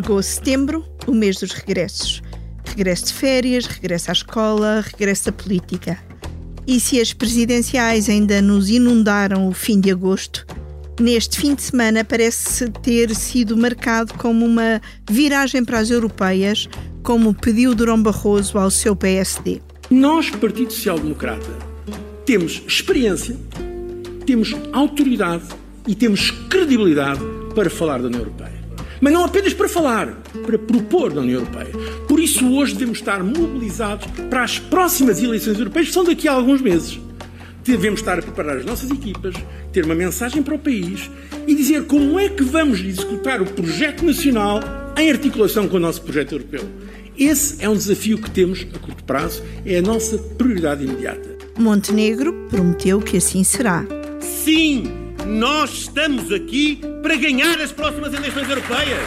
Chegou setembro, o mês dos regressos. Regresso de férias, regresso à escola, regresso da política. E se as presidenciais ainda nos inundaram o fim de agosto, neste fim de semana parece ter sido marcado como uma viragem para as europeias, como pediu Durão Barroso ao seu PSD. Nós, Partido Social Democrata, temos experiência, temos autoridade e temos credibilidade para falar da União Europeia. Mas não apenas para falar, para propor na União Europeia. Por isso, hoje devemos estar mobilizados para as próximas eleições europeias, que são daqui a alguns meses. Devemos estar a preparar as nossas equipas, ter uma mensagem para o país e dizer como é que vamos executar o projeto nacional em articulação com o nosso projeto europeu. Esse é um desafio que temos a curto prazo, é a nossa prioridade imediata. Montenegro prometeu que assim será. Sim, nós estamos aqui para ganhar as próximas eleições europeias.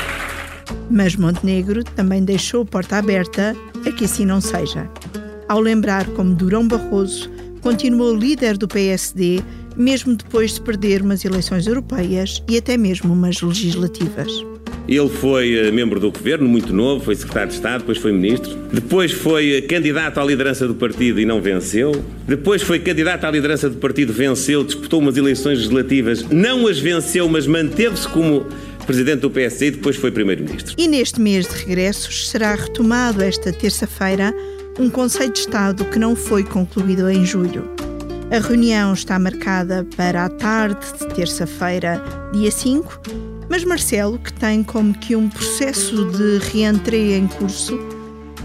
Mas Montenegro também deixou porta aberta a que assim não seja. Ao lembrar como Durão Barroso continuou líder do PSD, mesmo depois de perder umas eleições europeias e até mesmo umas legislativas. Ele foi eh, membro do governo, muito novo, foi secretário de Estado, depois foi ministro. Depois foi eh, candidato à liderança do partido e não venceu. Depois foi candidato à liderança do partido, venceu, disputou umas eleições legislativas, não as venceu, mas manteve-se como presidente do PSD e depois foi primeiro-ministro. E neste mês de regressos será retomado esta terça-feira um Conselho de Estado que não foi concluído em julho. A reunião está marcada para a tarde de terça-feira, dia 5, mas Marcelo, que tem como que um processo de reentrée em curso,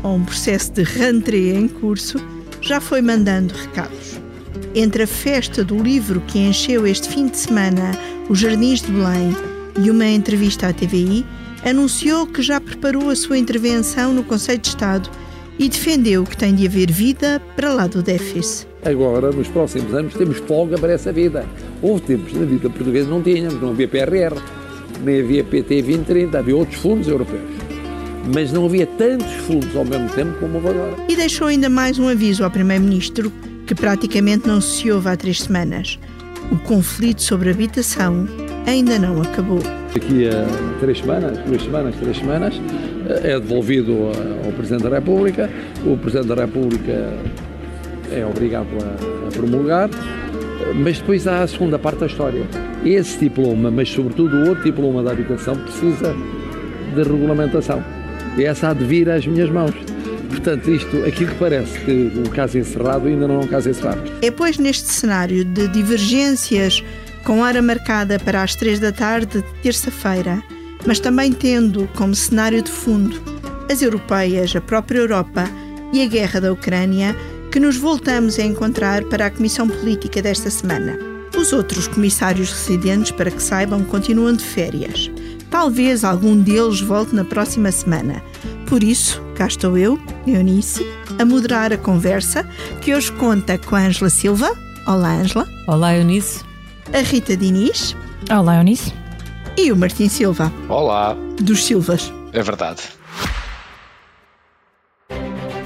ou um processo de reentrée em curso, já foi mandando recados. Entre a festa do livro que encheu este fim de semana os Jardins de Belém e uma entrevista à TVI, anunciou que já preparou a sua intervenção no Conselho de Estado e defendeu que tem de haver vida para lá do déficit. Agora, nos próximos anos, temos folga para essa vida. Houve tempos na vida portuguesa não tínhamos, não havia PRR nem havia PT 2030, havia outros fundos europeus. Mas não havia tantos fundos ao mesmo tempo como houve agora. E deixou ainda mais um aviso ao Primeiro-Ministro, que praticamente não se ouve há três semanas. O conflito sobre habitação ainda não acabou. Daqui a três semanas, duas semanas, três semanas, é devolvido ao Presidente da República. O Presidente da República é obrigado a promulgar mas depois há a segunda parte da história. Esse diploma, mas sobretudo o outro diploma da habitação, precisa de regulamentação. E essa há de vir às minhas mãos. Portanto, isto, aquilo que parece que um caso encerrado ainda não é um caso encerrado. É, pois, neste cenário de divergências com hora marcada para as três da tarde de terça-feira, mas também tendo como cenário de fundo as europeias, a própria Europa e a guerra da Ucrânia, que nos voltamos a encontrar para a Comissão Política desta semana. Os outros comissários residentes, para que saibam, continuam de férias. Talvez algum deles volte na próxima semana. Por isso, cá estou eu, Eunice, a moderar a conversa, que hoje conta com a Ângela Silva. Olá, Ângela. Olá, Eunice. A Rita Diniz. Olá, Eunice. E o Martim Silva. Olá. Dos Silvas. É verdade.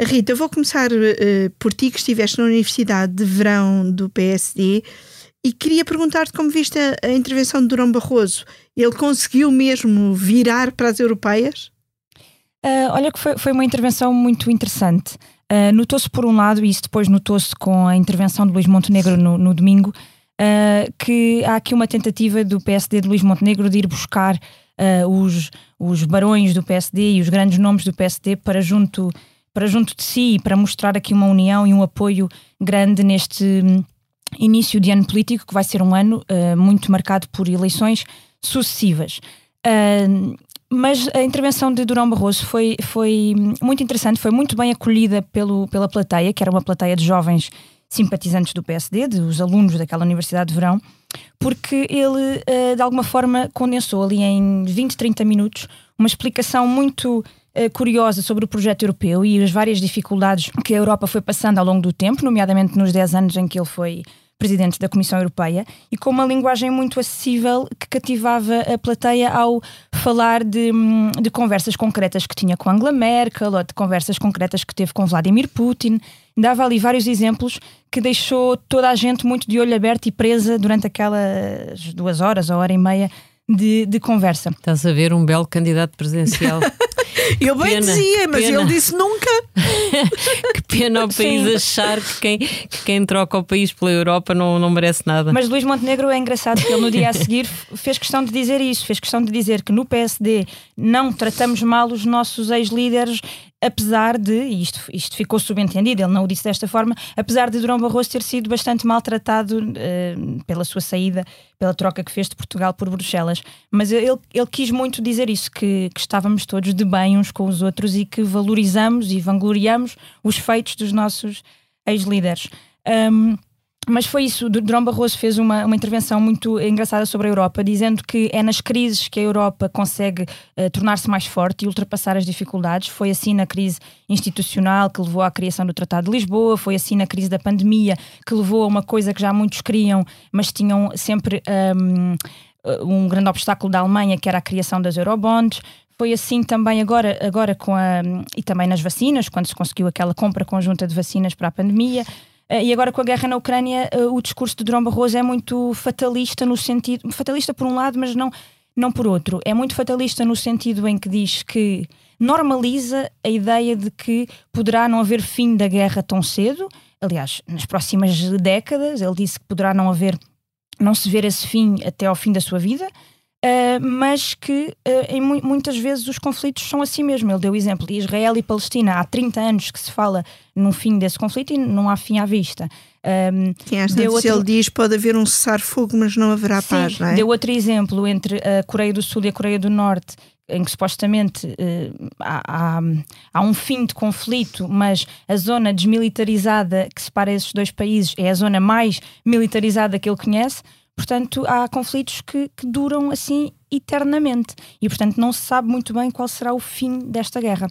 Rita, eu vou começar uh, por ti, que estiveste na Universidade de Verão do PSD, e queria perguntar-te como viste a, a, intervenção de Durão Barroso. Ele conseguiu mesmo virar para as europeias? Uh, olha que foi, foi uma intervenção muito interessante. Uh, notou-se por um lado, e isso depois notou-se com a intervenção de Luís Montenegro no, no domingo, uh, que há aqui uma tentativa do PSD de Luís Montenegro de ir buscar os, os barões do PSD e os grandes nomes do PSD para junto para junto de si e para mostrar aqui uma união e um apoio grande neste hum, início de ano político, que vai ser um ano uh, muito marcado por eleições sucessivas. Uh, mas a intervenção de Durão Barroso foi, foi muito interessante, foi muito bem acolhida pelo, pela plateia, que era uma plateia de jovens simpatizantes do PSD, dos alunos daquela Universidade de Verão, porque ele, uh, de alguma forma, condensou ali em 20, 30 minutos uma explicação muito curiosa sobre o projeto europeu e as várias dificuldades que a Europa foi passando ao longo do tempo, nomeadamente nos 10 anos em que ele foi presidente da Comissão Europeia, e com uma linguagem muito acessível que cativava a plateia ao falar de, de conversas concretas que tinha com Angela Merkel ou de conversas concretas que teve com Vladimir Putin. Dava ali vários exemplos que deixou toda a gente muito de olho aberto e presa durante aquelas duas horas ou hora e meia de, de conversa. Estás a ver um belo candidato presidencial. Eu bem pena, dizia, mas pena. ele disse nunca. que pena o país Sim. achar que quem, que quem troca o país pela Europa não, não merece nada. Mas Luís Montenegro é engraçado que ele no dia a seguir fez questão de dizer isso, fez questão de dizer que no PSD não tratamos mal os nossos ex-líderes apesar de, e isto, isto ficou subentendido, ele não o disse desta forma, apesar de Durão Barroso ter sido bastante maltratado uh, pela sua saída, pela troca que fez de Portugal por Bruxelas. Mas ele, ele quis muito dizer isso, que, que estávamos todos de bem uns com os outros e que valorizamos e vangloriamos os feitos dos nossos ex-líderes. Um, mas foi isso, Durão Barroso fez uma, uma intervenção muito engraçada sobre a Europa, dizendo que é nas crises que a Europa consegue uh, tornar-se mais forte e ultrapassar as dificuldades. Foi assim na crise institucional que levou à criação do Tratado de Lisboa, foi assim na crise da pandemia que levou a uma coisa que já muitos queriam, mas tinham sempre um, um grande obstáculo da Alemanha, que era a criação das Eurobonds. Foi assim também agora, agora com a. e também nas vacinas, quando se conseguiu aquela compra conjunta de vacinas para a pandemia. Eh, e agora com a guerra na Ucrânia, eh, o discurso de Durão Barroso é muito fatalista no sentido. fatalista por um lado, mas não, não por outro. É muito fatalista no sentido em que diz que normaliza a ideia de que poderá não haver fim da guerra tão cedo. Aliás, nas próximas décadas, ele disse que poderá não haver, não se ver esse fim até ao fim da sua vida. Uh, mas que uh, em mu muitas vezes os conflitos são assim mesmo. Ele deu o exemplo de Israel e Palestina. Há 30 anos que se fala no fim desse conflito e não há fim à vista. Um, Sim, às vezes outro... ele diz pode haver um cessar-fogo, mas não haverá Sim, paz, não é? Deu outro exemplo entre a Coreia do Sul e a Coreia do Norte, em que supostamente uh, há, há, há, um fim de conflito, mas a zona desmilitarizada que separa esses dois países é a zona mais militarizada que ele conhece. Portanto, há conflitos que, que, duram assim eternamente e, portanto, não se sabe muito bem qual será o fim desta guerra.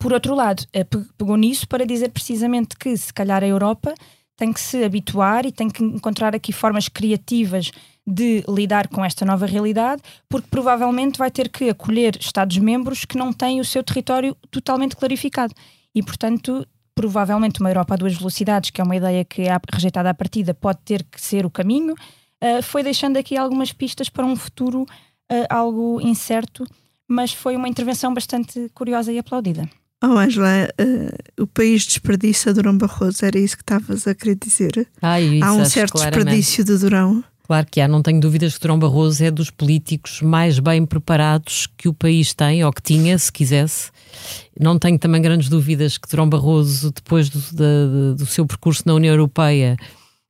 Por outro lado, eh, pegou nisso para dizer precisamente que, se calhar, a Europa tem que se habituar e tem que encontrar aqui formas criativas de lidar com esta nova realidade, porque provavelmente vai ter que acolher Estados-membros que não têm o seu território totalmente clarificado. E, portanto, provavelmente uma Europa a duas velocidades, que é uma ideia que é rejeitada à partida, pode ter que ser o caminho. Uh, foi deixando aqui algumas pistas para um futuro uh, algo incerto, mas foi uma intervenção bastante curiosa e aplaudida. Oh, Angela, uh, o país desperdiça Durão Barroso, era isso que estavas a querer dizer? Ai, há um certo claramente. desperdício de Durão. Claro que há, não tenho dúvidas que Durão Barroso é dos políticos mais bem preparados que o país tem, ou que tinha, se quisesse. Não tenho também grandes dúvidas que Durão Barroso, depois do, do, do seu percurso na União Europeia,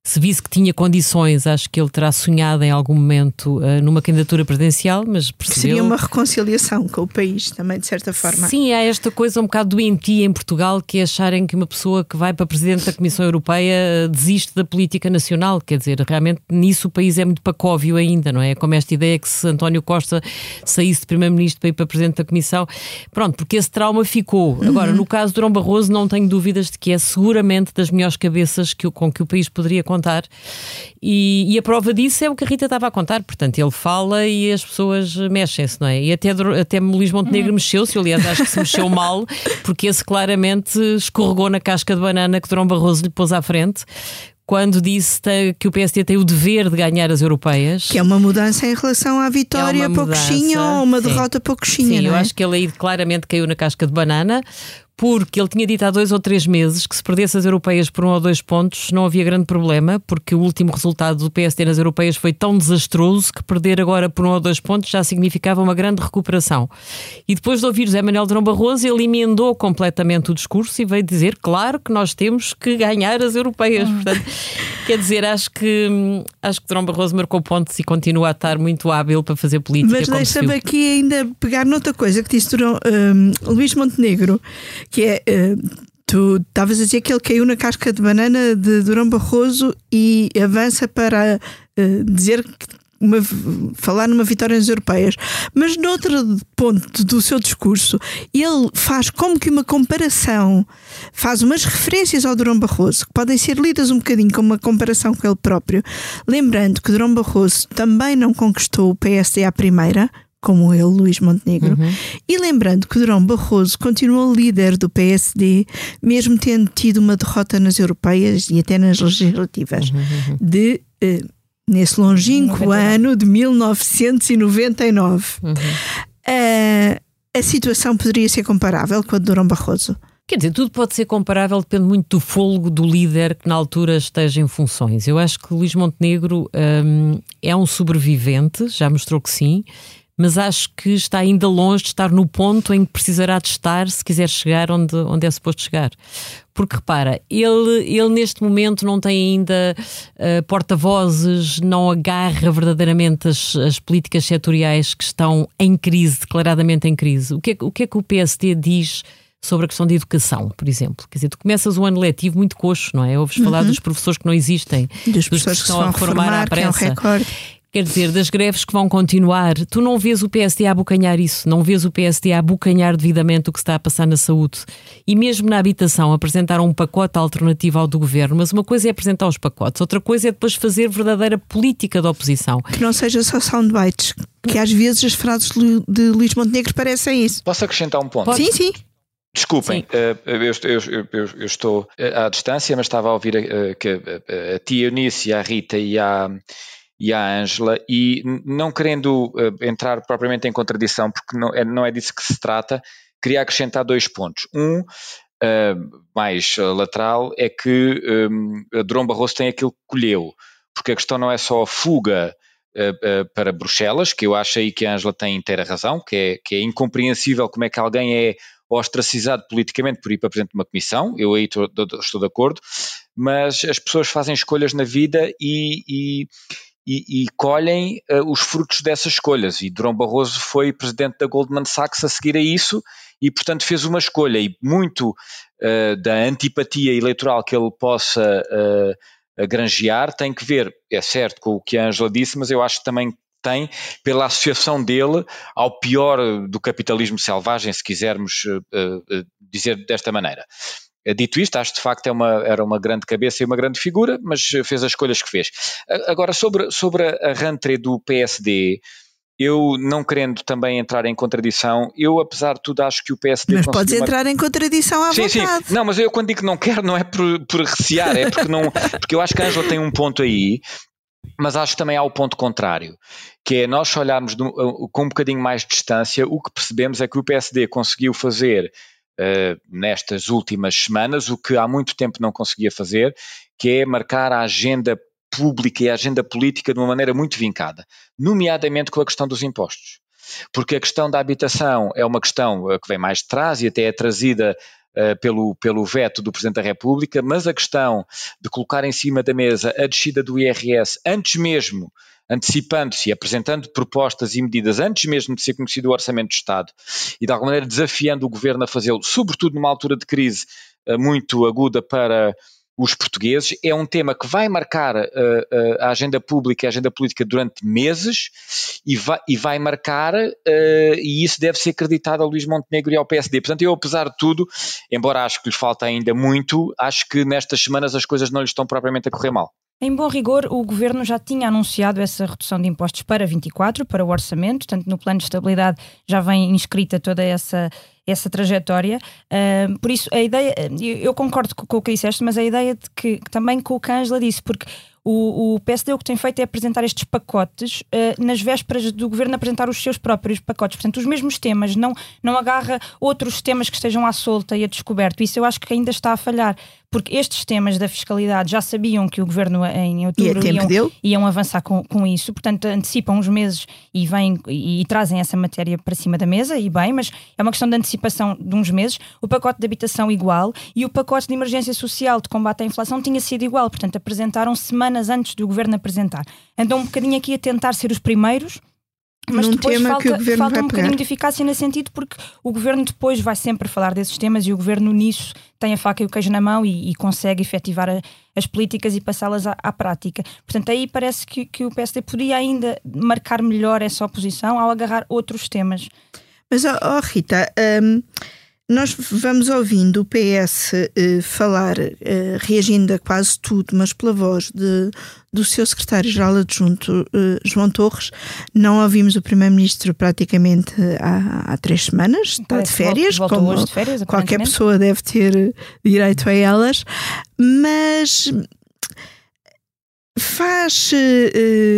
se visse que tinha condições, acho que ele terá sonhado em algum momento uh, numa candidatura presidencial, mas percebeu... Seria uma reconciliação com o país também, de certa forma. Sim, há esta coisa um bocado doentia em Portugal, que é acharem que uma pessoa que vai para presidente da Comissão Europeia uh, desiste da política nacional, quer dizer, realmente nisso o país é muito pacóvio ainda, não é? Como esta ideia que se António Costa saísse de primeiro-ministro para ir para presidente da Comissão, pronto, porque esse trauma ficou. Uhum. Agora, no caso de Durão Barroso, não tenho dúvidas de que é seguramente das melhores cabeças que, com que o país poderia contar contar. E, e, a prova disso é o que a Rita estava a contar. Portanto, ele fala e as pessoas mexem-se, não é? E até, até Luís Montenegro uhum. mexeu-se, aliás, acho que se mexeu mal, porque esse claramente escorregou na casca de banana que Durão Barroso lhe pôs à frente quando disse que o PSD tem o dever de ganhar as europeias. Que é uma mudança em relação à vitória é pouquinha ou uma sim. derrota pouquinha. Sim, eu é? acho que ele aí claramente caiu na casca de banana, porque ele tinha dito há dois ou três meses que se perdesse as europeias por um ou dois pontos não havia grande problema, porque o último resultado do PSD nas europeias foi tão desastroso que perder agora por um ou dois pontos já significava uma grande recuperação. E depois de ouvir José Manuel Drão Barroso, ele emendou completamente o discurso e veio dizer, claro que nós temos que ganhar as europeias. Portanto, quer dizer, acho que acho que Drão Barroso marcou pontos e continua a estar muito hábil para fazer política. Mas deixa-me aqui ainda pegar noutra coisa que disse Durão, um, Luís Montenegro, que é. Uh, tu estavas a dizer que ele caiu na casca de banana de Durão Barroso e avança para uh, dizer uma, falar numa vitória nas europeias, mas noutro ponto do seu discurso, ele faz como que uma comparação, faz umas referências ao Durão Barroso, que podem ser lidas um bocadinho como uma comparação com ele próprio, lembrando que Durão Barroso também não conquistou o PSD à primeira, como ele, Luís Montenegro, uhum. e lembrando que Durão Barroso continuou líder do PSD, mesmo tendo tido uma derrota nas europeias e até nas legislativas, uhum. uhum. de eh, nesse longínquo 99. ano de 1999. Uhum. Uh, a situação poderia ser comparável com a de Durão Barroso? Quer dizer, tudo pode ser comparável, depende muito do folgo do líder que na altura esteja em funções. Eu acho que Luís Montenegro um, é um sobrevivente, já mostrou que sim, mas acho que está ainda longe de estar no ponto em que precisará de estar se quiser chegar onde, onde é suposto chegar. Porque repara, ele, ele neste momento não tem ainda uh, porta-vozes, não agarra verdadeiramente as, as políticas setoriais que estão em crise, declaradamente em crise. O que é, o que, é que o PSD diz? sobre a questão da educação, por exemplo. Quer dizer, tu começas o ano letivo muito coxo, não é? Ouves uhum. falar dos professores que não existem, dos, dos professores que estão a reformar à pressa. É um Quer dizer, das greves que vão continuar, tu não vês o PSD a abocanhar isso, não vês o PSD a abocanhar devidamente o que está a passar na saúde. E mesmo na habitação, apresentaram um pacote alternativo ao do governo, mas uma coisa é apresentar os pacotes, outra coisa é depois fazer verdadeira política da oposição. Que não seja só soundbites, que às vezes as frases de Luís Montenegro parecem isso. Posso acrescentar um ponto? Pode? Sim, sim. Desculpem, uh, eu, eu, eu, eu, estou à distância, mas estava a ouvir uh, que a, a tia Eunice, a Rita e a, e à Ângela, e não querendo uh, entrar propriamente em contradição, porque não é, não é disso que se trata, queria acrescentar dois pontos. Um, uh, mais uh, lateral, é que um, Durão Barroso tem aquilo que colheu, porque a questão não é só a fuga para Bruxelas, que eu acho aí que a Ângela tem inteira razão, que é, que é incompreensível como é que alguém é ostracizado politicamente por ir para presidente de uma comissão, eu aí estou, estou de acordo, mas as pessoas fazem escolhas na vida e, e e, e colhem uh, os frutos dessas escolhas. E Durão Barroso foi presidente da Goldman Sachs a seguir a isso e, portanto, fez uma escolha. E muito uh, da antipatia eleitoral que ele possa uh, granjear tem que ver, é certo, com o que a Angela disse, mas eu acho que também tem pela associação dele ao pior do capitalismo selvagem, se quisermos dizer desta maneira. Eh, dito isto, acho de facto é uma, era uma grande cabeça e uma grande figura, mas fez as escolhas que fez. Agora, sobre, sobre a rentrée do PSD, eu não querendo também entrar em contradição, eu apesar de tudo acho que o PSD. Mas podes entrar em contradição à sim, vontade. Sim, não, mas eu quando digo que não quero, não é por, por recear, é porque, não, porque eu acho que a Ângela tem um ponto aí, mas acho que também há o ponto contrário, que é nós olharmos com um bocadinho mais de distância, o que percebemos é que o PSD conseguiu fazer uh, nestas últimas semanas, o que há muito tempo não conseguia fazer, que é marcar a agenda pública e a agenda política de uma maneira muito vincada, nomeadamente com a questão dos impostos. Porque a questão da habitação é uma questão eh, que vem mais de trás e até é trazida Uh, pelo, pelo veto do Presidente da República, mas a questão de colocar em cima da mesa a descida do IRS antes mesmo antecipando-se e apresentando propostas e medidas antes mesmo de ser conhecido o Orçamento do Estado e de alguma maneira desafiando o Governo a fazê-lo, sobretudo numa altura de crise uh, muito aguda para os portugueses, é um tema que vai marcar uh, uh, a agenda pública e a agenda política durante meses e vai, e vai marcar, e isso deve ser acreditado a Luís Montenegro e ao PSD. Portanto, eu, apesar de tudo, embora acho que lhe falta ainda muito, acho que nestas semanas as coisas não lhe estão propriamente a correr mal. Em bom rigor, o governo já tinha anunciado essa redução de impostos para 24, para o orçamento, tanto no plano de estabilidade já vem inscrita toda essa, essa trajetória. Uh, por isso, a ideia, eu concordo com, com, o que disseste, mas a ideia de que, também com o que a Angela disse, porque o, o PSD o que tem feito é apresentar estes pacotes uh, nas vésperas do governo apresentar os seus próprios pacotes. Portanto, os mesmos temas, não, não agarra outros temas que estejam à solta e a descoberto. Isso eu acho que ainda está a falhar porque estes temas da fiscalidade já sabiam que o governo em outubro é iam, iam, avançar com, com, isso, portanto antecipam uns meses e vêm e, e, trazem essa matéria para cima da mesa, e bem, mas é uma questão de antecipação de uns meses. O pacote de habitação igual e o pacote de emergência social de combate à inflação tinha sido igual, portanto apresentaram semanas antes do governo apresentar. Andam um bocadinho aqui a tentar ser os primeiros mas num depois falta, que o governo falta um bocadinho de eficácia nesse sentido, porque o governo depois vai sempre falar desses temas e o governo nisso tem a faca e o queijo na mão e, e consegue efetivar a- as políticas e passá-las à, à prática. Portanto, aí parece que, que o PSD podia ainda marcar melhor essa oposição ao agarrar outros temas. Mas, ó ó, Rita, hum, nós vamos ouvindo o PS eh, falar, eh, reagindo a quase tudo, mas pela voz de, do seu secretário-geral adjunto, eh, João Torres. Não ouvimos o Primeiro-Ministro praticamente há, há três semanas, está de Parece vol- férias, voltou como hoje de férias, qualquer pessoa deve ter direito a elas, mas faz eh,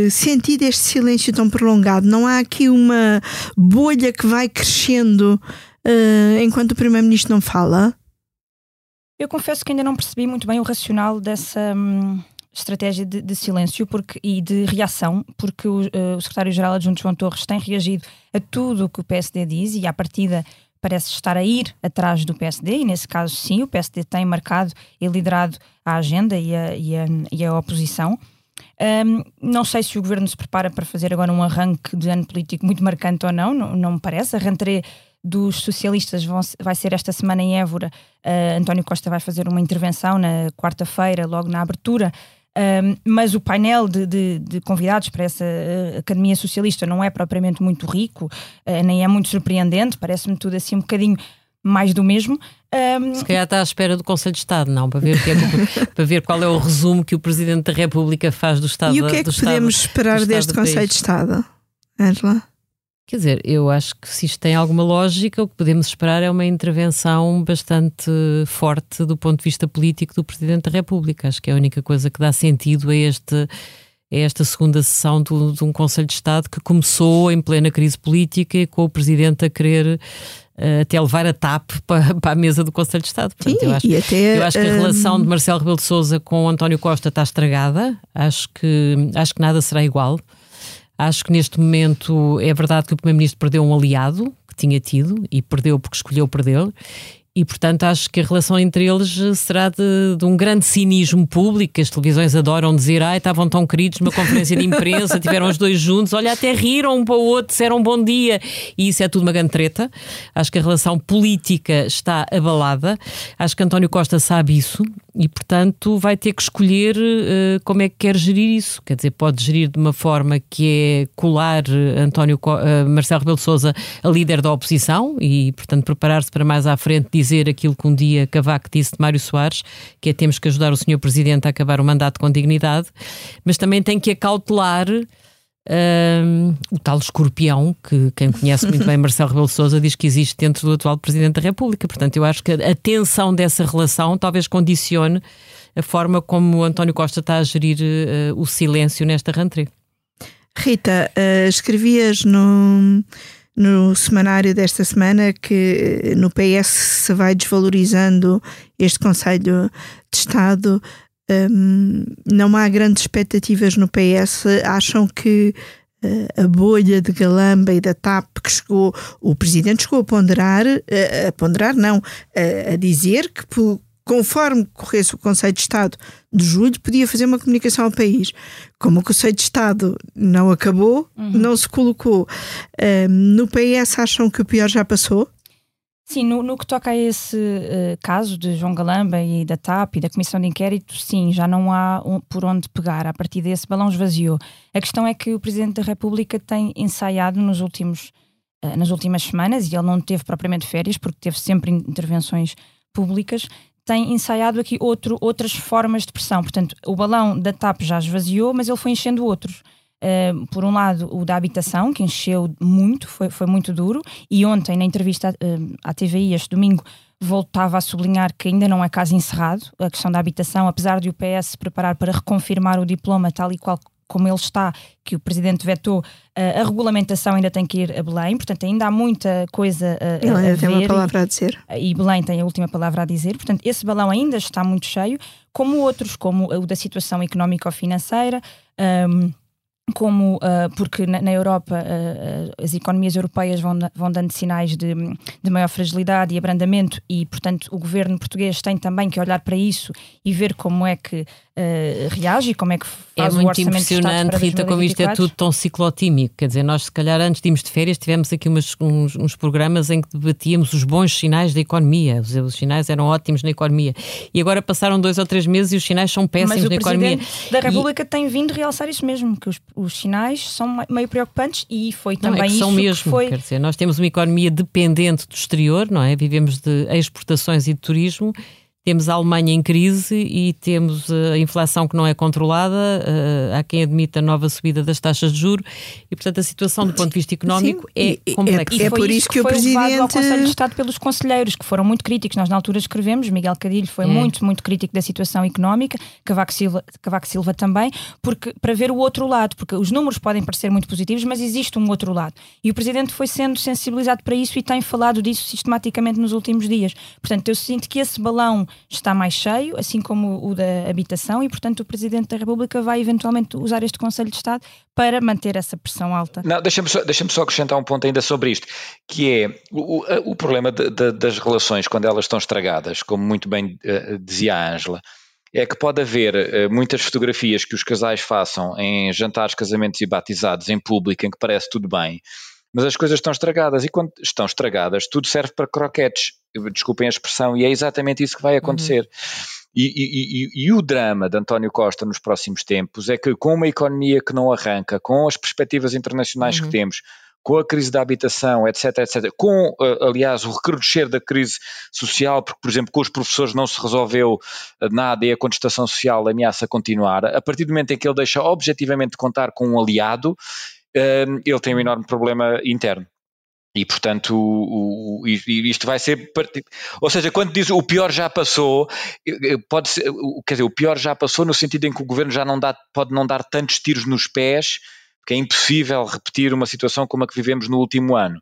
eh, sentido este silêncio tão prolongado? Não há aqui uma bolha que vai crescendo eh, enquanto o Primeiro-Ministro não fala? Eu confesso que ainda não percebi muito bem o racional dessa hum, estratégia de, de silêncio porque, e de reação, porque o, eh, o secretário-geral adjunto João Torres tem reagido a tudo o que o PSD diz e, à partida, parece estar a ir atrás do PSD, e nesse caso, sim, o PSD tem marcado e liderado a agenda e a, e a, e a oposição. Hum, não sei se o governo se prepara para fazer agora um arranque de ano político muito marcante ou não, não, não me parece. A rentrée dos socialistas vão- vai ser esta semana em Évora. Uh, António Costa vai fazer uma intervenção na quarta-feira, logo na abertura. Um, mas o painel de, de- de convidados para essa uh, Academia Socialista não é propriamente muito rico, uh, nem é muito surpreendente, parece-me tudo assim um bocadinho mais do mesmo. Um, Se calhar está à espera do Conselho de Estado, não, para ver, o que é que- para ver qual é o resumo que o Presidente da República faz do Estado e o que é que Estado- podemos esperar do Estado deste do país. Conselho de Estado, Angela? Quer dizer, eu acho que se isto tem alguma lógica, o que podemos esperar é uma intervenção bastante forte do ponto de vista político do Presidente da República. Acho que é a única coisa que dá sentido a, este, a esta segunda sessão do- de um Conselho de Estado que começou em plena crise política e com o Presidente a querer eh, até levar a TAP para, para a mesa do Conselho de Estado. Portanto, Sim, eu acho, e até, eu acho que a hum, relação de Marcelo Rebelo de Sousa com António Costa está estragada. Acho que, acho que nada será igual. Acho que neste momento é verdade que o Primeiro-Ministro perdeu um aliado que tinha tido e perdeu porque escolheu perder. E, portanto, acho que a relação entre eles será de, de um grande cinismo público. As televisões adoram dizer, ai, estavam tão queridos numa conferência de imprensa, tiveram os dois juntos, olha, até riram um para o outro, disseram bom dia. E isso é tudo uma grande treta. Acho que a relação política está abalada. Acho que António Costa sabe isso e, portanto, vai ter que escolher eh, como é que quer gerir isso. Quer dizer, pode gerir de uma forma que é colar eh, António eh, Marcelo Rebelo de Sousa a líder da oposição e, portanto, preparar-se para mais à frente dizer aquilo que um dia Cavaco disse de Mário Soares, que é temos que ajudar o senhor Presidente a acabar o mandato com dignidade, mas também tem que acautelar hum, o tal escorpião, que quem conhece muito bem Marcelo Rebelo de Sousa diz que existe dentro do atual Presidente da República. Portanto, eu acho que a tensão dessa relação talvez condicione a forma como António Costa está a gerir eh, o silêncio nesta rentrée. Rita, eh, escrevias no, no semanário desta semana que eh, no PS se vai desvalorizando este Conselho de Estado. Hum, não há grandes expectativas no PS. Acham que eh, a bolha de Galamba e da TAP que chegou, o Presidente chegou a ponderar, a ponderar não, a, a dizer que conforme corresse o Conselho de Estado de julho, podia fazer uma comunicação ao país. Como o Conselho de Estado não acabou, não se colocou. Hum, no PS acham que o pior já passou? Sim, no, no que toca a esse eh, caso de João Galamba e da TAP e da Comissão de Inquérito, sim, já não há um- por onde pegar. A partir desse balão esvaziou. A questão é que o Presidente da República tem ensaiado nos últimos, eh, nas últimas semanas, e ele não teve propriamente férias, porque teve sempre intervenções públicas, tem ensaiado aqui outro, outras formas de pressão. Portanto, o balão da TAP já esvaziou, mas ele foi enchendo outros. Uh, por um lado, o da habitação, que encheu muito, foi, foi muito duro, e ontem, na entrevista uh, à TVI, este domingo, voltava a sublinhar que ainda não é caso encerrado a questão da habitação, apesar de o PS se preparar para reconfirmar o diploma tal e qual como ele está, que o Presidente vetou, uh, a regulamentação ainda tem que ir a Belém, portanto ainda há muita coisa a, Ele a ainda tem uma palavra a dizer. e Belém tem a última palavra a dizer. Portanto, esse balão ainda está muito cheio, como outros, como o da situação económico-financeira. Um, como uh, porque na, na Europa uh, as economias europeias vão, vão dando sinais de, de, maior fragilidade e abrandamento e portanto o governo português tem também que olhar para isso e ver como é que uh, reage e como é que é faz é muito o orçamento impressionante, Rita, como isto é tudo tão ciclotímico. Quer dizer, nós, se calhar, antes de irmos de férias, tivemos aqui umas, uns, uns, programas em que debatíamos os bons sinais da economia. Os, os, sinais eram ótimos na economia. E agora passaram dois ou três meses e os sinais são péssimos Mas na economia. O Presidente da República e... tem vindo realçar isso mesmo, que os, os, sinais são meio preocupantes e foi também não, é que isso são mesmo. que foi... Quer dizer, nós temos uma economia dependente do exterior, não é? Vivemos de exportações e de turismo temos a Alemanha em crise e temos a inflação que não é controlada, uh, há quem admita a nova subida das taxas de juro e, portanto, a situação do ponto de vista económico Sim, é complexa. É, é por isso que, que o Presidente... ao Conselho de Estado pelos conselheiros, que foram muito críticos. Nós, na altura, escrevemos, Miguel Cadilho foi é. muito, muito crítico da situação económica, Cavaco Silva, Cavaco Silva também, porque, para ver o outro lado, porque os números podem parecer muito positivos, mas existe um outro lado. E o Presidente foi sendo sensibilizado para isso e tem falado disso sistematicamente nos últimos dias. Portanto, eu sinto que esse balão está mais cheio, assim como o da habitação, e portanto o Presidente da República vai eventualmente usar este Conselho de Estado para manter essa pressão alta. Não, deixa-me só, deixa só acrescentar um ponto ainda sobre isto, que é o, o problema de, de, das relações quando elas estão estragadas, como muito bem uh, dizia a Ângela, é que pode haver uh, muitas fotografias que os casais façam em jantares, casamentos e batizados em público, em que parece tudo bem, mas as coisas estão estragadas e quando estão estragadas tudo serve para croquetes, desculpem a expressão, e é exatamente isso que vai acontecer. Uhum. E, e, e, e, o drama de António Costa nos próximos tempos é que, com uma economia que não arranca, com as perspectivas internacionais uhum. que temos, com a crise da habitação, etc, etc, com, eh, aliás, o recrudescer da crise social, porque, por exemplo, com os professores não se resolveu eh, nada e a contestação social ameaça continuar, a partir do momento em que ele deixa objetivamente de contar com um aliado, ele tem um enorme problema interno. E, portanto, o, o, isto vai ser. Ou seja, quando diz o pior já passou, pode ser, quer dizer, o pior já passou no sentido em que o governo já não dá, pode não dar tantos tiros nos pés, que é impossível repetir uma situação como a que vivemos no último ano.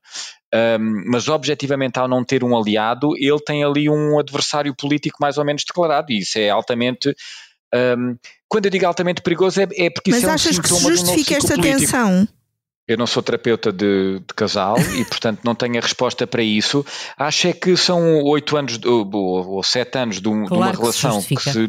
Um, mas, objetivamente, ao não ter um aliado, ele tem ali um adversário político mais ou menos declarado, e isso é altamente. Um, quando eu digo altamente perigoso, é, é porque mas isso é um achas que se justifica esta tensão? Eu não sou terapeuta de, de, casal e, portanto, não tenho a resposta para isso. Acho é que são oito anos ou, sete anos de, um, claro de uma relação que se,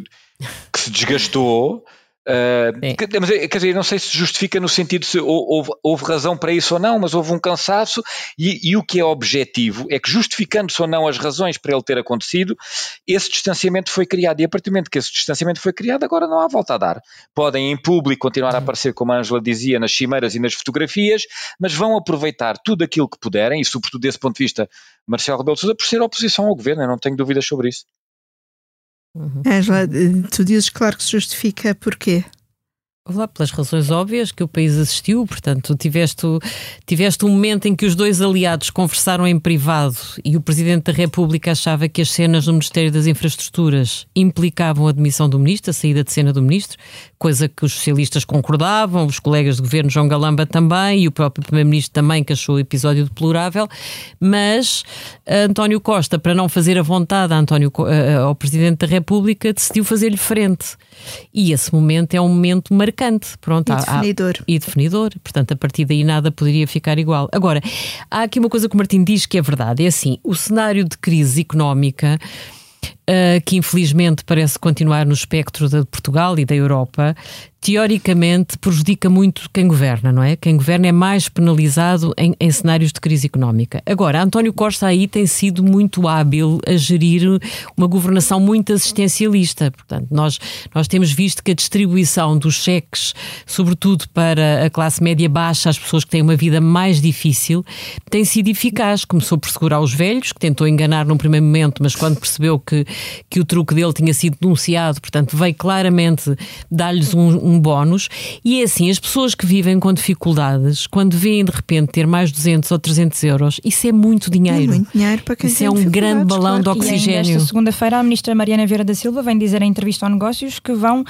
que se desgastou Uh, mas, quer dizer, não sei se justifica no sentido se houve, houve razão para isso ou não, mas houve um cansaço e, e o que é objetivo é que justificando-se ou não as razões para ele ter acontecido, esse distanciamento foi criado e a partir do momento que esse distanciamento foi criado, agora não há volta a dar. Podem em público continuar a aparecer, como a Ângela dizia, nas cimeiras e nas fotografias, mas vão aproveitar tudo aquilo que puderem e sobretudo desse ponto de vista Marcelo Rebelo de Sousa por ser oposição ao governo, eu não tenho dúvidas sobre isso. Uhum. Angela, tu dizes claro que se justifica porquê? Lá, pelas razões óbvias que o país assistiu, portanto, tiveste, tiveste um momento em que os dois aliados conversaram em privado e o Presidente da República achava que as cenas no Ministério das Infraestruturas implicavam a demissão do Ministro, a saída de cena do Ministro, coisa que os socialistas concordavam, os colegas de governo João Galamba também e o próprio Primeiro-Ministro também que achou o episódio deplorável, mas António Costa, para não fazer a vontade a António, ao Presidente da República, decidiu fazer-lhe frente. E esse momento é um momento marcante. Pronto, e há, definidor. Há, e definidor. Portanto, a partir daí nada poderia ficar igual. Agora, há aqui uma coisa que o Martim diz que é verdade. É assim, o cenário de crise económica uh, que infelizmente parece continuar no espectro de Portugal e da Europa, teoricamente prejudica muito quem governa, não é? Quem governa é mais penalizado em, em, cenários de crise económica. Agora, António Costa aí tem sido muito hábil a gerir uma governação muito assistencialista. Portanto, nós, nós temos visto que a distribuição dos cheques, sobretudo para a classe média baixa, as pessoas que têm uma vida mais difícil, tem sido eficaz. Começou por segurar os velhos, que tentou enganar num primeiro momento, mas quando percebeu que, que o truque dele tinha sido denunciado, portanto, veio claramente dar-lhes um um bónus. E é assim, as pessoas que vivem com dificuldades, quando veem de repente ter mais 200 ou 300 euros, isso é muito dinheiro. É muito dinheiro para quem Isso é um grande balão claro. de oxigênio. E esta segunda-feira, a ministra Mariana Vieira da Silva vem dizer em entrevista ao Negócios que vão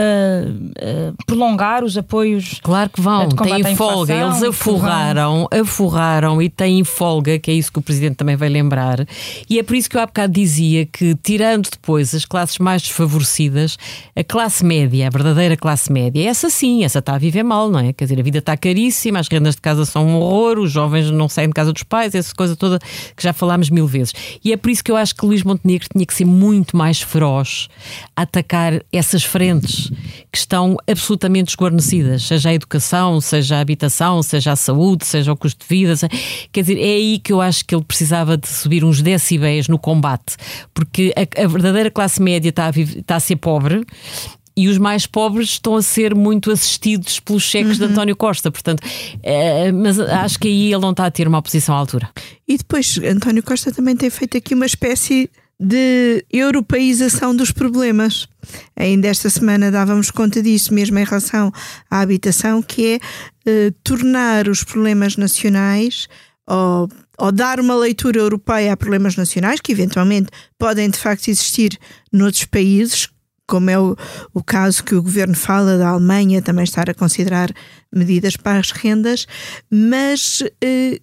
uh, prolongar os apoios. Claro que vão, têm folga. Eles aforraram, aforraram e têm folga, que é isso que o Presidente também vai lembrar. E é por isso que eu há bocado dizia que, tirando depois as classes mais desfavorecidas, a classe média, a verdadeira classe média, essa sim, essa está a viver mal, não é? Quer dizer, a vida está caríssima, as rendas de casa são um horror, os jovens não saem de casa dos pais, essa coisa toda que já falámos mil vezes. E é por isso que eu acho que Luís Montenegro tinha que ser muito mais feroz a atacar essas frentes que estão absolutamente esguarnecidas, seja a educação, seja a habitação, seja a saúde, seja o custo de vida. Seja... Quer dizer, é aí que eu acho que ele precisava de subir uns decibéis no combate, porque a, a verdadeira classe média está a, viver, está a ser pobre e os mais pobres estão a ser muito assistidos pelos cheques uhum. de António Costa. Portanto, é, mas acho que aí ele não está a ter uma oposição à altura. E depois, António Costa também tem feito aqui uma espécie de europeização dos problemas. Ainda esta semana dávamos conta disso, mesmo em relação à habitação, que é eh, tornar os problemas nacionais ou, ou, dar uma leitura europeia a problemas nacionais, que eventualmente podem de facto existir noutros países, como é o, o caso que o governo fala da Alemanha também estar a considerar medidas para as rendas, mas eh,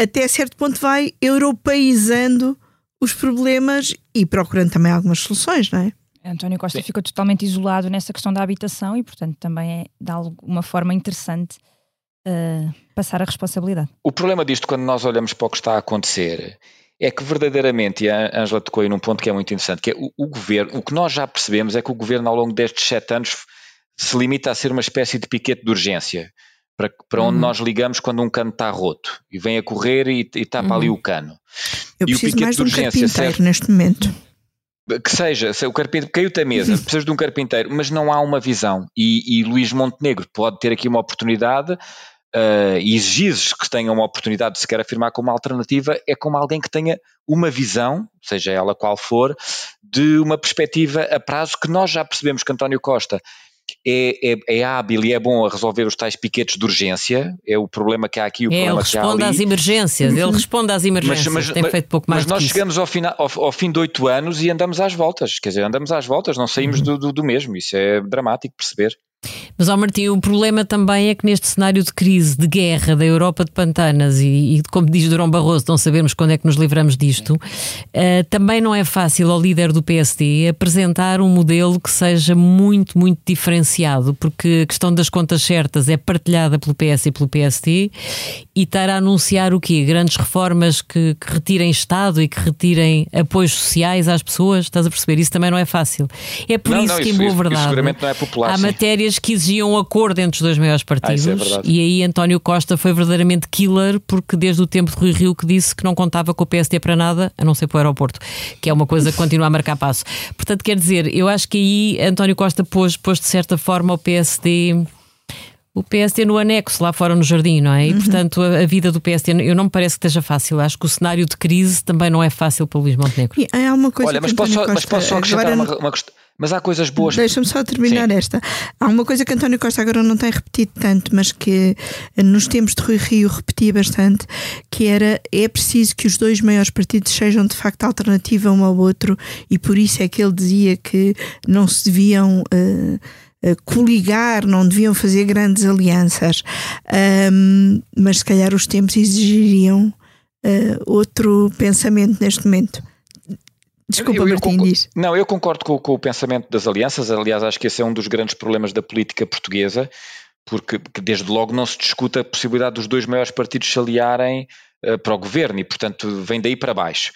até certo ponto vai europeizando os problemas e procurando também algumas soluções, não é? António Costa Sim. ficou totalmente isolado nessa questão da habitação e, portanto, também é de alguma forma interessante uh, passar a responsabilidade. O problema disto, quando nós olhamos para o que está a acontecer, é que verdadeiramente, e a Angela tocou aí num ponto que é muito interessante, que é o, o governo, o que nós já percebemos é que o governo, ao longo destes sete anos, se limita a ser uma espécie de piquete de urgência para, para onde uhum. nós ligamos quando um cano está roto e vem a correr e, e tapa uhum. ali o cano. Eu e preciso mais de um carpinteiro serve, neste momento. Que seja, se o carpinteiro caiu-te a mesa, uhum. precisas de um carpinteiro, mas não há uma visão. E, e Luís Montenegro pode ter aqui uma oportunidade uh, e exigires que tenha uma oportunidade de se quer afirmar como alternativa, é como alguém que tenha uma visão, seja ela qual for, de uma perspectiva a prazo que nós já percebemos que António Costa é, é, é, hábil e é bom a resolver os tais piquetes de urgência, é o problema que há aqui. O é, problema ele responde às emergências, ele responde às emergências, mas, mas, tem feito pouco mais Mas nós chegamos ao, final, ao, ao, fim de oito anos e andamos às voltas, quer dizer, andamos às voltas, não saímos uhum. do, do, do mesmo, isso é dramático perceber. Mas, ó Martim, o problema também é que neste cenário de crise, de guerra da Europa de pantanas e, e como diz Durão Barroso, não sabemos quando é que nos livramos disto, uh, também não é fácil ao líder do PSD apresentar um modelo que seja muito, muito diferenciado, porque a questão das contas certas é partilhada pelo PS e pelo PSD e estar a anunciar o quê? Grandes reformas que, que retirem Estado e que retirem apoios sociais às pessoas, estás a perceber? Isso também não é fácil. É por não, isso não, que, isso, em boa isso, verdade, isso seguramente não é popular, há sim. matérias que exigiam um acordo entre os dois maiores partidos. Ah, é e aí António Costa foi verdadeiramente killer, porque desde o tempo de Rui Rio que disse que não contava com o PSD para nada, a não ser para o aeroporto, que é uma coisa que continua a marcar passo. Portanto, quer dizer, eu acho que aí António Costa pôs, pôs de certa forma o PSD o PSD no anexo, lá fora no jardim, não é? E, uhum. portanto, a, a, vida do PSD, eu não me parece que esteja fácil. Acho que o cenário de crise também não é fácil para o Luís Montenegro. E há uma coisa Olha, mas posso, Costa, mas posso só acrescentar agora... uma, uma questão mas há coisas boas. Deixa-me só terminar Sim. esta. Há uma coisa que António Costa agora não tem repetido tanto, mas que eh, nos tempos de Rui Rio repetia bastante, que era é preciso que os dois maiores partidos sejam de facto alternativa um ao outro e por isso é que ele dizia que não se deviam uh, uh, coligar, não deviam fazer grandes alianças. Um, mas se calhar os tempos exigiriam uh, outro pensamento neste momento. Desculpa, eu, eu Martim, diz. Não, eu concordo com, com, o pensamento das alianças. Aliás, acho que esse é um dos grandes problemas da política portuguesa, porque desde logo não se discute a possibilidade dos dois maiores partidos se aliarem para o governo e, portanto, vem daí para baixo.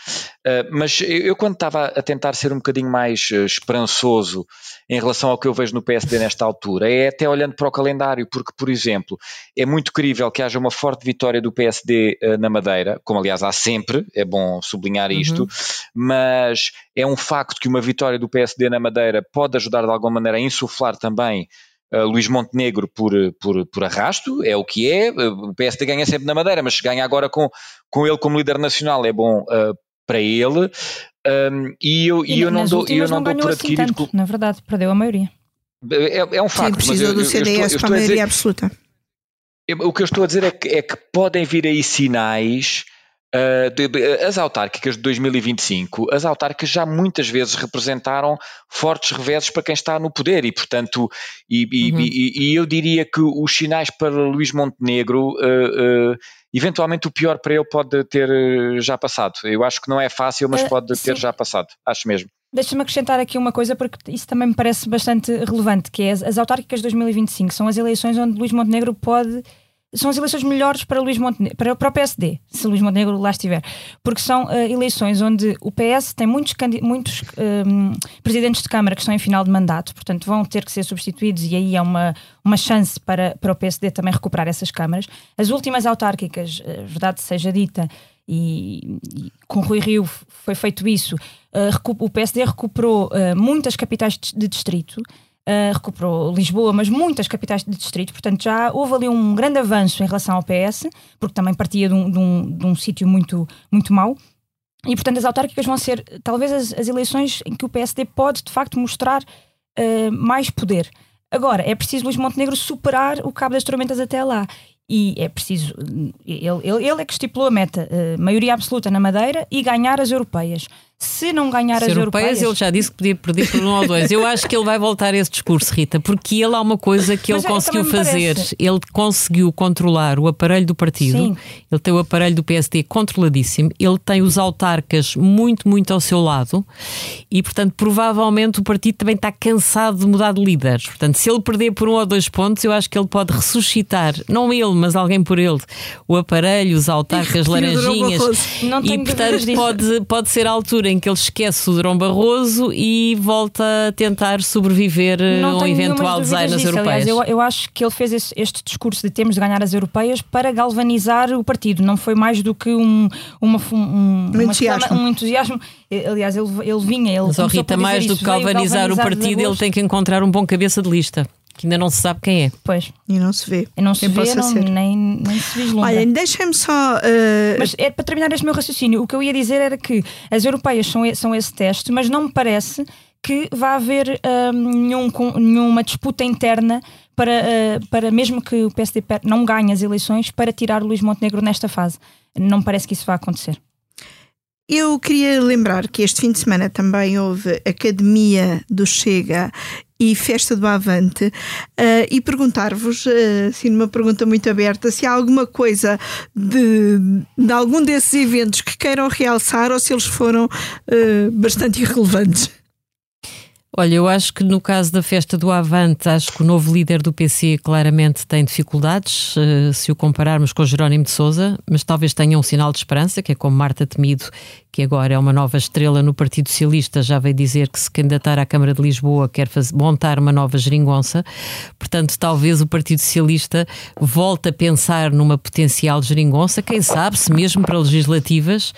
Uh, mas eu, quando estava a tentar ser um bocadinho mais uh, esperançoso em relação ao que eu vejo no PSD nesta altura, é até olhando para o calendário, porque, por exemplo, é muito crível que haja uma forte vitória do PSD na Madeira, como aliás há sempre, é bom sublinhar isto, uhum. mas é um facto que uma vitória do PSD na Madeira pode ajudar de alguma maneira a insuflar também Uh, Luís Montenegro por, por, por arrasto, é o que é. O PSD ganha sempre na Madeira, mas se ganha agora com, com ele como líder nacional é bom uh, para ele. Um, e eu, e, e eu não dou, eu não, não dou por assim adquirido. Tanto, na verdade, perdeu a maioria. É, é um facto. Sim, precisou do CDS para a maioria absoluta. o que eu estou a dizer é que, é que podem vir aí sinais as autárquicas de 2025, as autárquicas já muitas vezes representaram fortes reveses para quem está no poder e, portanto, e, uhum. e, e eu diria que os sinais para Luís Montenegro, uh, uh, eventualmente o pior para ele pode ter já passado. Eu acho que não é fácil, mas pode ter já passado, acho mesmo. Deixa-me acrescentar aqui uma coisa, porque isso também me parece bastante relevante, que é as, as autárquicas de 2025 são as eleições onde Luís Montenegro pode são as eleições melhores para Luís Montenegro, para, para o PSD, se Luís Montenegro lá estiver, porque são uh, eleições onde o PS tem muitos, muitos um, presidentes de Câmara que estão em final de mandato, portanto vão ter que ser substituídos e aí é uma, uma chance para, para o PSD também recuperar essas câmaras. As últimas autárquicas, a verdade seja dita, e, e com Rui Rio foi feito isso, uh, o PSD recuperou uh, muitas capitais de distrito, Uh, recuperou Lisboa, mas muitas capitais de distrito, portanto já houve ali um grande avanço em relação ao PS, porque também partia de um, de um, de um sítio muito, muito mau. E portanto as autárquicas vão ser talvez as, as eleições em que o PSD pode de facto mostrar uh, mais poder. Agora, é preciso Luís Montenegro superar o cabo das tormentas até lá. E é preciso. Ele, ele, ele é que estipulou a meta, uh, maioria absoluta na Madeira e ganhar as europeias se não ganhar se as europeias, europeias. Ele já disse que podia perder por um ou dois. Eu acho que ele vai voltar a esse discurso, Rita, porque ele há uma coisa que ele é, conseguiu fazer. Parece. Ele conseguiu controlar o aparelho do partido. Sim. Ele tem o aparelho do PSD controladíssimo. Ele tem os autarcas muito, muito ao seu lado. E, portanto, provavelmente o partido também está cansado de mudar de líderes. Portanto, se ele perder por um ou dois pontos, eu acho que ele pode ressuscitar, não ele, mas alguém por ele, o aparelho, os autarcas laranjinhas. E, portanto, pode, pode ser a altura em que ele esquece o Durão Barroso e volta a tentar sobreviver a um eventual design nas europeias. Aliás, eu, eu, acho que ele fez esse, este discurso de temos de ganhar as europeias para galvanizar o partido, não foi mais do que um, uma, um, um, entusiasmo. um entusiasmo. Aliás, ele, ele vinha. Ele Mas, oh, Rita, mais do que galvanizar, galvanizar o partido, ele tem que encontrar um bom cabeça de lista que ainda não se sabe quem é. Pois. E não se vê. E não se vê, não, nem, nem se vislumbra. Olha, deixem-me só. Uh... Mas é para terminar este meu raciocínio. O que eu ia dizer era que as europeias são, são esse teste, mas não me parece que vá haver uh, nenhum, nenhuma disputa interna para, uh, para mesmo que o PSD não ganhe as eleições, para tirar o Luís Montenegro nesta fase. Não me parece que isso vá acontecer. Eu queria lembrar que este fim de semana também houve Academia do Chega e Festa do Avante uh, e perguntar-vos, uh, assim numa pergunta muito aberta, se há alguma coisa de, de algum desses eventos que queiram realçar ou se eles foram uh, bastante irrelevantes. Olha, eu acho que no caso da festa do Avante, acho que o novo líder do PC claramente tem dificuldades, se o compararmos com Jerónimo de Souza, mas talvez tenha um sinal de esperança, que é como Marta Temido que agora é uma nova estrela no Partido Socialista, já veio dizer que se candidatar à Câmara de Lisboa quer fazer, montar uma nova geringonça. Portanto, talvez o Partido Socialista volte a pensar numa potencial geringonça, quem sabe, se mesmo para legislativas,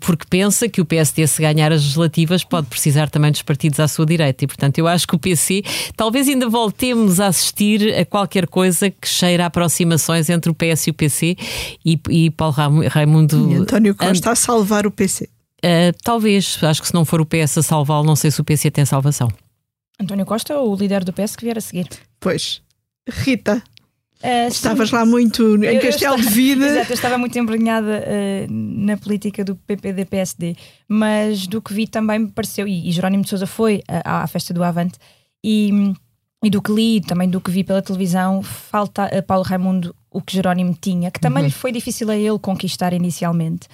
porque pensa que o PSD, se ganhar as legislativas, pode precisar também dos partidos à sua direita. E, portanto, eu acho que o PC, talvez ainda voltemos a assistir a qualquer coisa que cheira a aproximações entre o PS e o PC e, e Paulo Raimundo. E António Costa a salvar salvar o PC? Uh, eh, talvez, acho que se não for o PS a salvá-lo, não sei se o PC tem salvação. António Costa ou o líder do PS que vier a seguir? Pois. Rita, Uh, Estavas lá muito em eu, castelo eu de vida. Exato, eu estava muito embrenhada uh, na política do PPD-PSD, mas do que vi também me pareceu, e, e Jerónimo de Souza foi à, à, festa do Avante, e, e do que li, também do que vi pela televisão, falta a Paulo Raimundo o que Jerónimo tinha, que também uhum. lhe foi difícil a ele conquistar inicialmente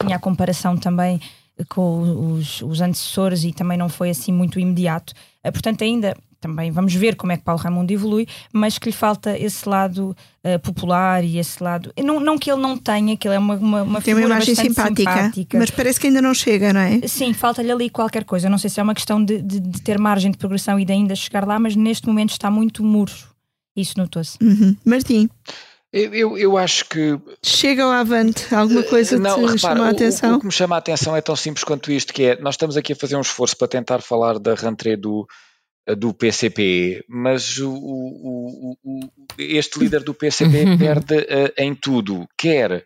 tinha a comparação também com os, os antecessores e também não foi assim muito imediato. Eh, portanto, ainda também vamos ver como é que Paulo Raimundo evolui, mas que lhe falta esse lado uh, popular e esse lado. Não, não que ele não tenha, que ele é uma, uma, uma Tem uma imagem simpática, simpática, mas parece que ainda não chega, não é? Sim, falta-lhe ali qualquer coisa. Não sei se é uma questão de, de, de, ter margem de progressão e de ainda chegar lá, mas neste momento está muito murcho. Isso notou-se. Uhum. Martim. Eu, eu acho que. Chega ao avante, alguma coisa não, te repara, chama a atenção? O, o, que me chama a atenção é tão simples quanto isto: que é nós estamos aqui a fazer um esforço para tentar falar da rentrée do, do PCP, mas o, o, o, este líder do PCP perde uh, em tudo, quer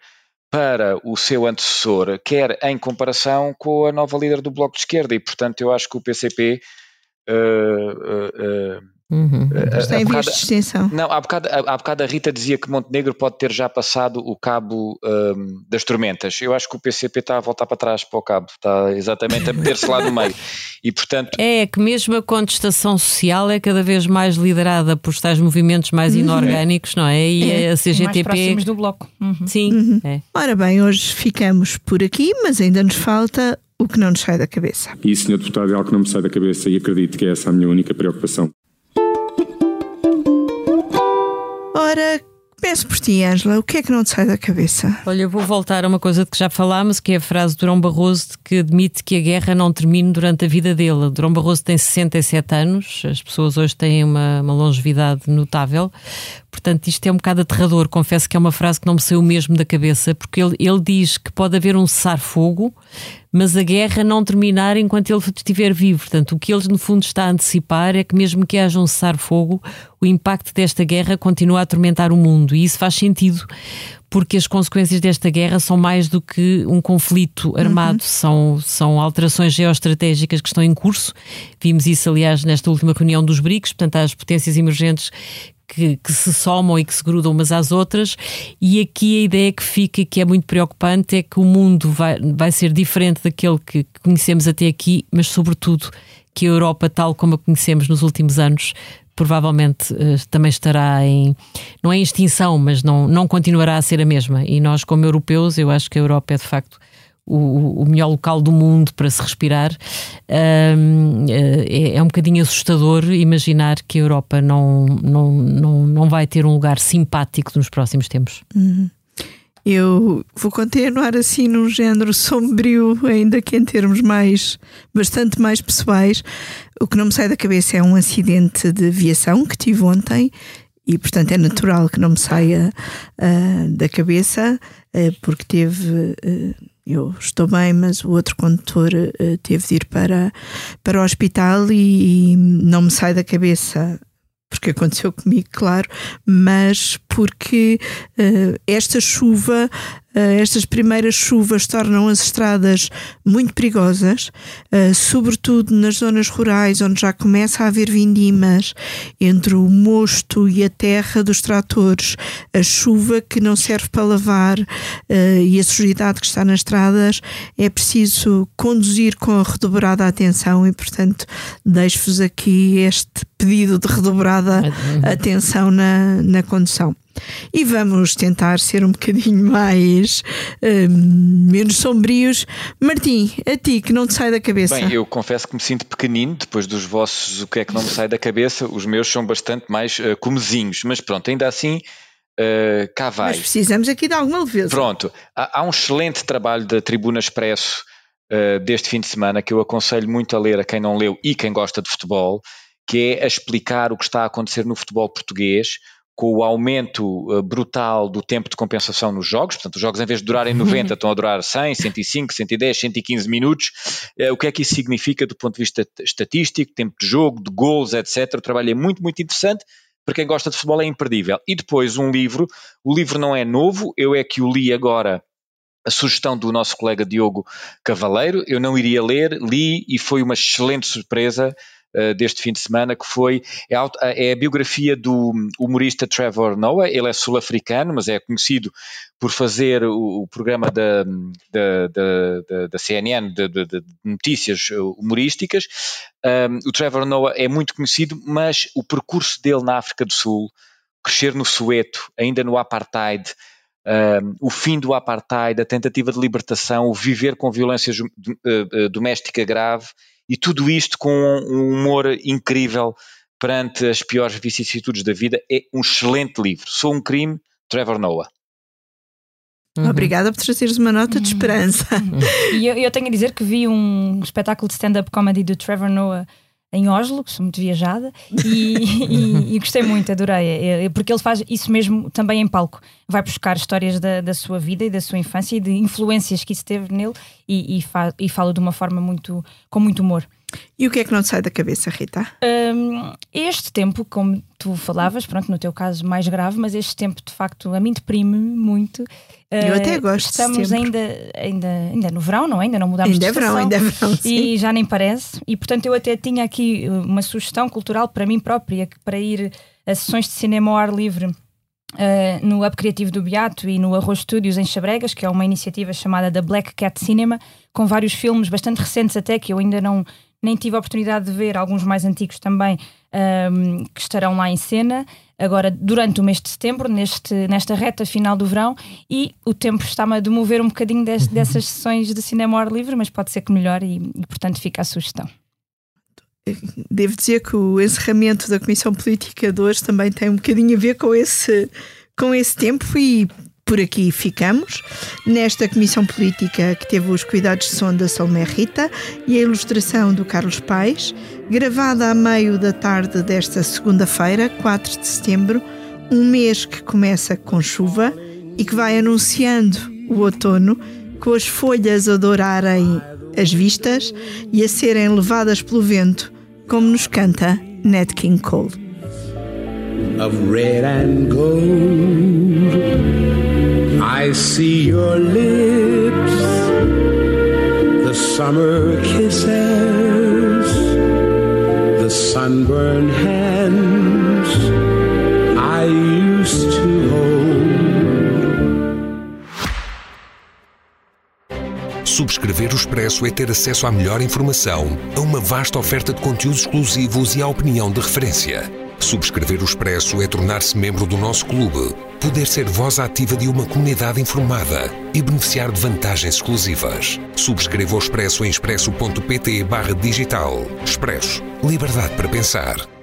para o seu antecessor, quer em comparação com a nova líder do Bloco de Esquerda, e portanto eu acho que o PCP uh, uh, Uhum. Está em vias de extinção. Não, há bocado, há bocado a Rita dizia que Montenegro pode ter já passado o cabo um, das tormentas. Eu acho que o PCP está a voltar para trás para o cabo, está exatamente a meter-se lá no meio. E portanto. É que mesmo a contestação social é cada vez mais liderada por tais movimentos mais uhum. inorgânicos, não é? E é. a CGTP. Mais do bloco. Uhum. Sim. Uhum. É. Ora bem, hoje ficamos por aqui, mas ainda nos falta o que não nos sai da cabeça. E, Sr. Deputado, é algo que não me sai da cabeça e acredito que é essa a minha única preocupação. Ora, Peço por ti, Ângela, o que é que não te sai da cabeça? Olha, eu vou voltar a uma coisa de que já falámos, que é a frase de Durão Barroso que admite que a guerra não termine durante a vida dele. Durão Barroso tem 67 anos, as pessoas hoje têm uma, uma longevidade notável, portanto isto é um bocado aterrador. Confesso que é uma frase que não me saiu mesmo da cabeça, porque ele, ele diz que pode haver um cessar-fogo, mas a guerra não terminar enquanto ele estiver vivo. Portanto, o que ele no fundo está a antecipar é que mesmo que haja um cessar-fogo, o impacto desta guerra continua a atormentar o mundo. E isso faz sentido, porque as consequências desta guerra são mais do que um conflito armado, uhum. são, são alterações geoestratégicas que estão em curso. Vimos isso, aliás, nesta última reunião dos BRICS, portanto, há as potências emergentes que, que, se somam e que se grudam umas às outras, e aqui a ideia que fica, que é muito preocupante, é que o mundo vai, vai ser diferente daquele que conhecemos até aqui, mas sobretudo que a Europa, tal como a conhecemos nos últimos anos, provavelmente uh, também estará em, não é em extinção, mas não, não continuará a ser a mesma. E nós, como europeus, eu acho que a Europa é de facto o, o melhor local do mundo para se respirar. Um, é, é, um bocadinho assustador imaginar que a Europa não, não, não, não vai ter um lugar simpático nos próximos tempos. Uhum. Eu vou continuar assim num género sombrio, ainda que em termos mais bastante mais pessoais. O que não me sai da cabeça é um acidente de aviação que tive ontem e portanto é natural que não me saia uh, da cabeça uh, porque teve uh, eu estou bem, mas o outro condutor uh, teve de ir para, para o hospital e, e não me sai da cabeça porque aconteceu comigo, claro, mas porque uh, esta chuva estas primeiras chuvas tornam as estradas muito perigosas, eh, sobretudo nas zonas rurais, onde já começa a haver vindimas entre o mosto e a terra dos tratores, a chuva que não serve para lavar eh, e a sujidade que está nas estradas, é preciso conduzir com a redobrada atenção e, portanto, deixo-vos aqui este pedido de redobrada atenção na, na condução. E vamos tentar ser um bocadinho mais um, menos sombrios. Martim, a ti que não te sai da cabeça. Bem, eu confesso que me sinto pequenino depois dos vossos o que é que não me sai da cabeça. Os meus são bastante mais uh, comezinhos, mas pronto, ainda assim. Uh, cá vai. Mas precisamos aqui de alguma leveza. Pronto, há, há um excelente trabalho da Tribuna Expresso uh, deste fim de semana que eu aconselho muito a ler a quem não leu e quem gosta de futebol, que é a explicar o que está a acontecer no futebol português, com o aumento uh, brutal do tempo de compensação nos jogos, portanto, os jogos em vez de durarem 90 estão a durar 100, 105, 110, 115 minutos. Uh, o que é que isso significa do ponto de vista estatístico, tempo de jogo, de gols, etc. O trabalho é muito, muito interessante. Para quem gosta de futebol é imperdível. E depois um livro, o livro não é novo, eu é que o li agora a sugestão do nosso colega Diogo Cavaleiro. Eu não iria ler, li e foi uma excelente surpresa. Uh, deste fim de semana, que foi é a, é a, biografia do humorista Trevor Noah. Ele é sul-africano, mas é conhecido por fazer o, o programa da, da, da, da CNN de, de, de, notícias humorísticas. Um, o Trevor Noah é muito conhecido, mas o percurso dele na África do Sul, crescer no Sueto, ainda no apartheid, um, o fim do apartheid, a tentativa de libertação, o viver com violência uh, doméstica grave e tudo isto com um humor incrível perante as piores vicissitudes da vida. É um excelente livro. Sou um crime, Trevor Noah. Uhum. Obrigada por trazeres uma nota de esperança. Uhum. E eu, eu, tenho a dizer que vi um espetáculo de stand-up comedy do Trevor Noah em Oslo, que sou muito viajada, e, e, e gostei muito, adorei, é, é, porque ele faz isso mesmo também em palco. Vai buscar histórias da, da sua vida e da sua infância e de influências que isso teve nele e, e, fa, e fala de uma forma muito, com muito humor. E o que é que não te sai da cabeça, Rita? Um, este tempo, como tu falavas, pronto, no teu caso mais grave, mas este tempo de facto a mim deprime muito. Eu até gosto Estamos ainda, ainda, ainda no verão, não é? Ainda não mudámos ainda de estação. Ainda é verão, ainda é verão. Sim. E já nem parece. E portanto eu até tinha aqui uma sugestão cultural para mim própria, para ir a sessões de cinema ao ar livre Uh, no Up Criativo do Beato e no Arroz Studios em Chabregas, que é uma iniciativa chamada da Black Cat Cinema, com vários filmes bastante recentes até, que eu ainda não nem tive a oportunidade de ver, alguns mais antigos também, um, que estarão lá em cena, agora durante o mês de setembro, neste, nesta reta final do verão, e o tempo está-me a demover um bocadinho des, dessas sessões de cinema ao ar livre, mas pode ser que melhore e, e portanto fica a sugestão. Devo dizer que o encerramento da Comissão Política de hoje também tem um bocadinho a ver com esse, com esse tempo e por aqui ficamos. Nesta Comissão Política que teve os cuidados de som da Salomé Rita e a ilustração do Carlos Paes, gravada a meio da tarde desta segunda-feira, 4 de setembro, um mês que começa com chuva e que vai anunciando o outono, com as folhas a dourarem as vistas e a serem levadas pelo vento, como nos canta Nat King Cole. Of red and gold, I see your lips, the summer kisses, the sunburned hands I used to Subscrever o Expresso é ter acesso à melhor informação, a uma vasta oferta de conteúdos exclusivos e à opinião de referência. Subscrever o Expresso é tornar-se membro do nosso clube, poder ser voz ativa de uma comunidade informada e beneficiar de vantagens exclusivas. Subscreva o Expresso em expresso.pt digital. Expresso. Liberdade para pensar.